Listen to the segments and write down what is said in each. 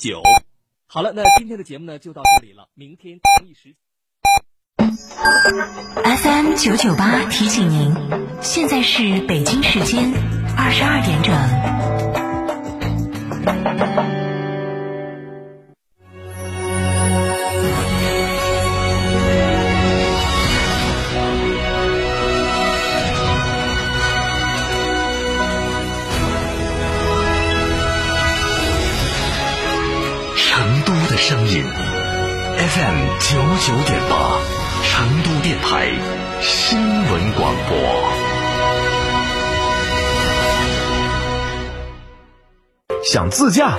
九。好了，那今天的节目呢就到这里了，明天同一时。FM 九九八提醒您，现在是北京时间二十二点整。九九点八，成都电台新闻广播。想自驾？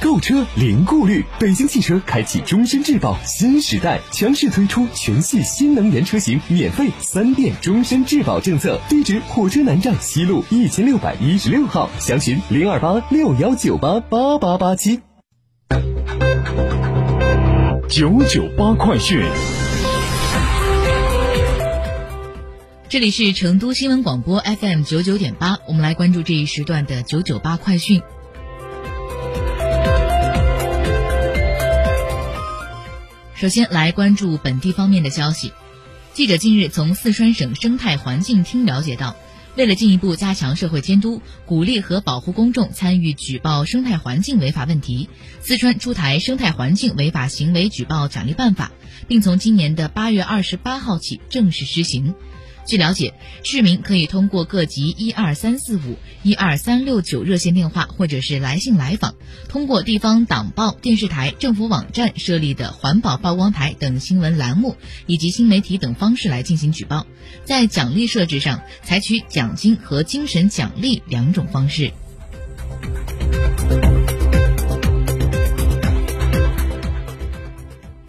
购车零顾虑，北京汽车开启终身质保新时代，强势推出全系新能源车型免费三电终身质保政策。地址：火车南站西路一千六百一十六号，详询零二八六幺九八八八八七。九九八快讯，这里是成都新闻广播 FM 九九点八，我们来关注这一时段的九九八快讯。首先来关注本地方面的消息。记者近日从四川省生态环境厅了解到，为了进一步加强社会监督，鼓励和保护公众参与举报生态环境违法问题，四川出台《生态环境违法行为举报奖励办法》，并从今年的八月二十八号起正式施行。据了解，市民可以通过各级一二三四五、一二三六九热线电话，或者是来信来访，通过地方党报、电视台、政府网站设立的环保曝光台等新闻栏目，以及新媒体等方式来进行举报。在奖励设置上，采取奖金和精神奖励两种方式。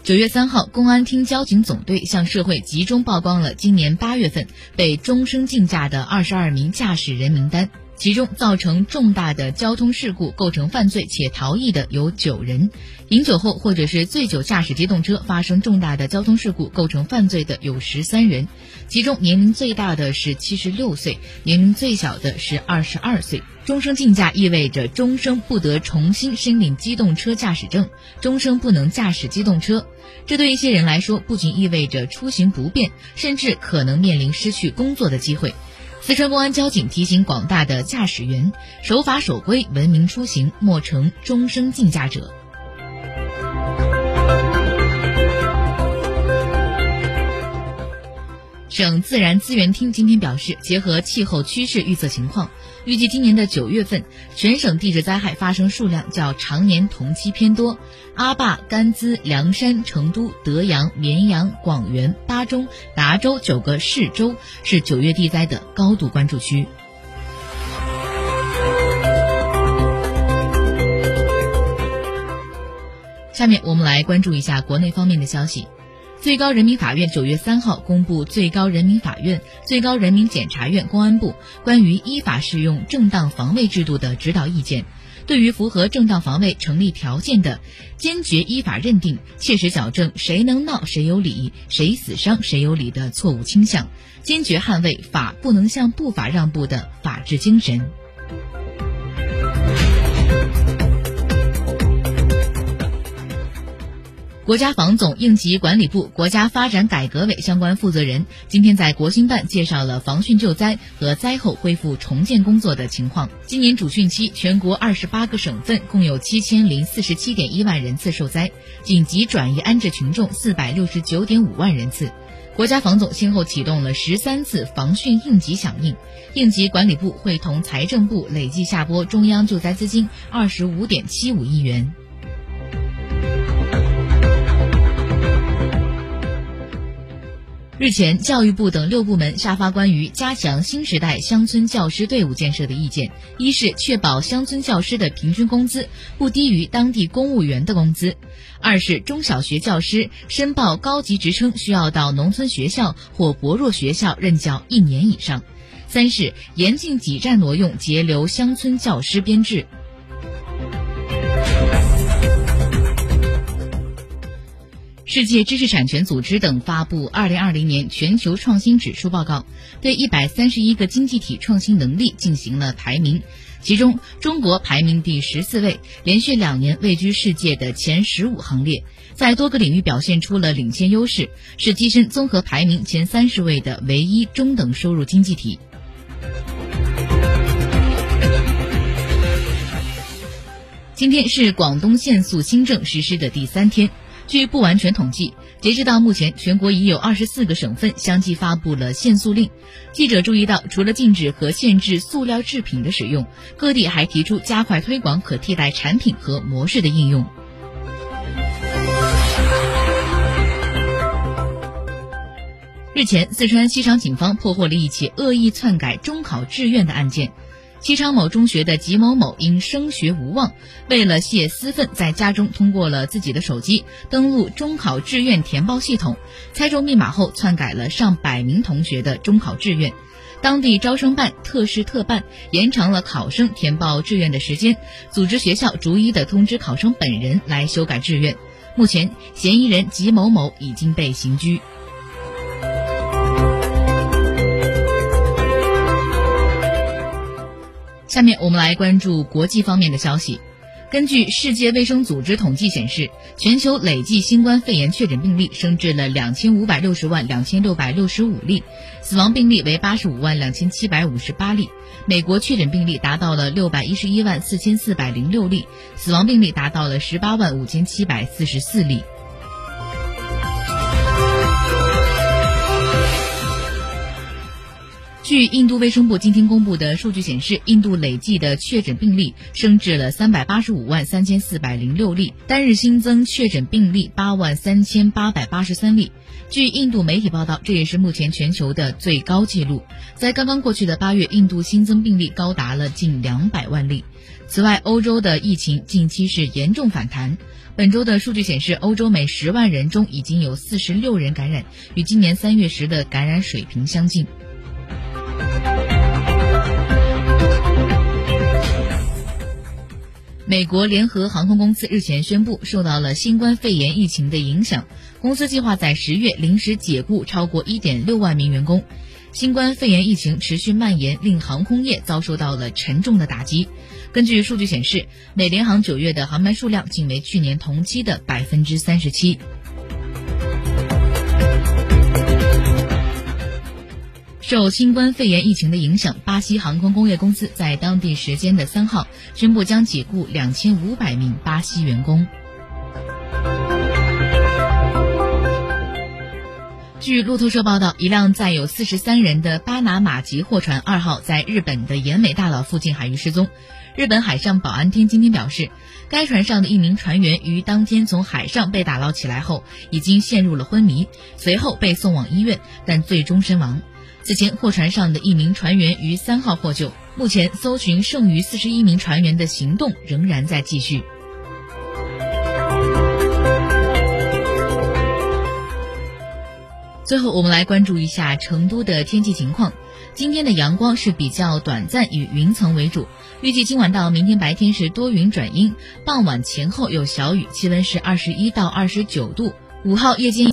九月三号，公安厅交警总队向社会集中曝光了今年八月份被终生禁驾的二十二名驾驶人名单，其中造成重大的交通事故、构成犯罪且逃逸的有九人，饮酒后或者是醉酒驾驶机动车发生重大的交通事故、构成犯罪的有十三人，其中年龄最大的是七十六岁，年龄最小的是二十二岁。终生禁驾意味着终生不得重新申领机动车驾驶证，终生不能驾驶机动车。这对一些人来说，不仅意味着出行不便，甚至可能面临失去工作的机会。四川公安交警提醒广大的驾驶员：守法守规，文明出行，莫成终生禁驾者。省自然资源厅今天表示，结合气候趋势预测情况。预计今年的九月份，全省地质灾害发生数量较常年同期偏多。阿坝、甘孜、凉山、成都、德阳、绵阳、广元、巴中、达州九个市州是九月地灾的高度关注区。下面我们来关注一下国内方面的消息。最高人民法院九月三号公布最高人民法院、最高人民检察院、公安部关于依法适用正当防卫制度的指导意见，对于符合正当防卫成立条件的，坚决依法认定、切实矫正谁能闹谁有理、谁死伤谁有理的错误倾向，坚决捍卫法不能向不法让步的法治精神。国家防总、应急管理部、国家发展改革委相关负责人今天在国新办介绍了防汛救灾和灾后恢复重建工作的情况。今年主汛期，全国二十八个省份共有七千零四十七点一万人次受灾，紧急转移安置群众四百六十九点五万人次。国家防总先后启动了十三次防汛应急响应，应急管理部会同财政部累计下拨中央救灾资金二十五点七五亿元。日前，教育部等六部门下发关于加强新时代乡村教师队伍建设的意见。一是确保乡村教师的平均工资不低于当地公务员的工资；二是中小学教师申报高级职称需要到农村学校或薄弱学校任教一年以上；三是严禁挤占挪用截留乡村教师编制。世界知识产权组织等发布《二零二零年全球创新指数报告》，对一百三十一个经济体创新能力进行了排名，其中中国排名第十四位，连续两年位居世界的前十五行列，在多个领域表现出了领先优势，是跻身综合排名前三十位的唯一中等收入经济体。今天是广东限塑新政实施的第三天。据不完全统计，截止到目前，全国已有二十四个省份相继发布了限塑令。记者注意到，除了禁止和限制塑料制品的使用，各地还提出加快推广可替代产品和模式的应用。日前，四川西昌警方破获了一起恶意篡改中考志愿的案件。西昌某中学的吉某某因升学无望，为了泄私愤，在家中通过了自己的手机登录中考志愿填报系统，猜中密码后篡改了上百名同学的中考志愿。当地招生办特事特办，延长了考生填报志愿的时间，组织学校逐一的通知考生本人来修改志愿。目前，嫌疑人吉某某已经被刑拘。下面我们来关注国际方面的消息。根据世界卫生组织统计显示，全球累计新冠肺炎确诊病例升至了两千五百六十万两千六百六十五例，死亡病例为八十五万两千七百五十八例。美国确诊病例达到了六百一十一万四千四百零六例，死亡病例达到了十八万五千七百四十四例。据印度卫生部今天公布的数据显示，印度累计的确诊病例升至了三百八十五万三千四百零六例，单日新增确诊病例八万三千八百八十三例。据印度媒体报道，这也是目前全球的最高纪录。在刚刚过去的八月，印度新增病例高达了近两百万例。此外，欧洲的疫情近期是严重反弹。本周的数据显示，欧洲每十万人中已经有四十六人感染，与今年三月时的感染水平相近。美国联合航空公司日前宣布，受到了新冠肺炎疫情的影响，公司计划在十月临时解雇超过一点六万名员工。新冠肺炎疫情持续蔓延，令航空业遭受到了沉重的打击。根据数据显示，美联航九月的航班数量仅为去年同期的百分之三十七。受新冠肺炎疫情的影响，巴西航空工业公司在当地时间的三号宣布将解雇两千五百名巴西员工。据路透社报道，一辆载有四十三人的巴拿马籍货船二号在日本的岩美大岛附近海域失踪。日本海上保安厅今天表示，该船上的一名船员于当天从海上被打捞起来后，已经陷入了昏迷，随后被送往医院，但最终身亡。此前，货船上的一名船员于三号获救。目前，搜寻剩余四十一名船员的行动仍然在继续。最后，我们来关注一下成都的天气情况。今天的阳光是比较短暂，以云层为主。预计今晚到明天白天是多云转阴，傍晚前后有小雨，气温是二十一到二十九度。五号夜间。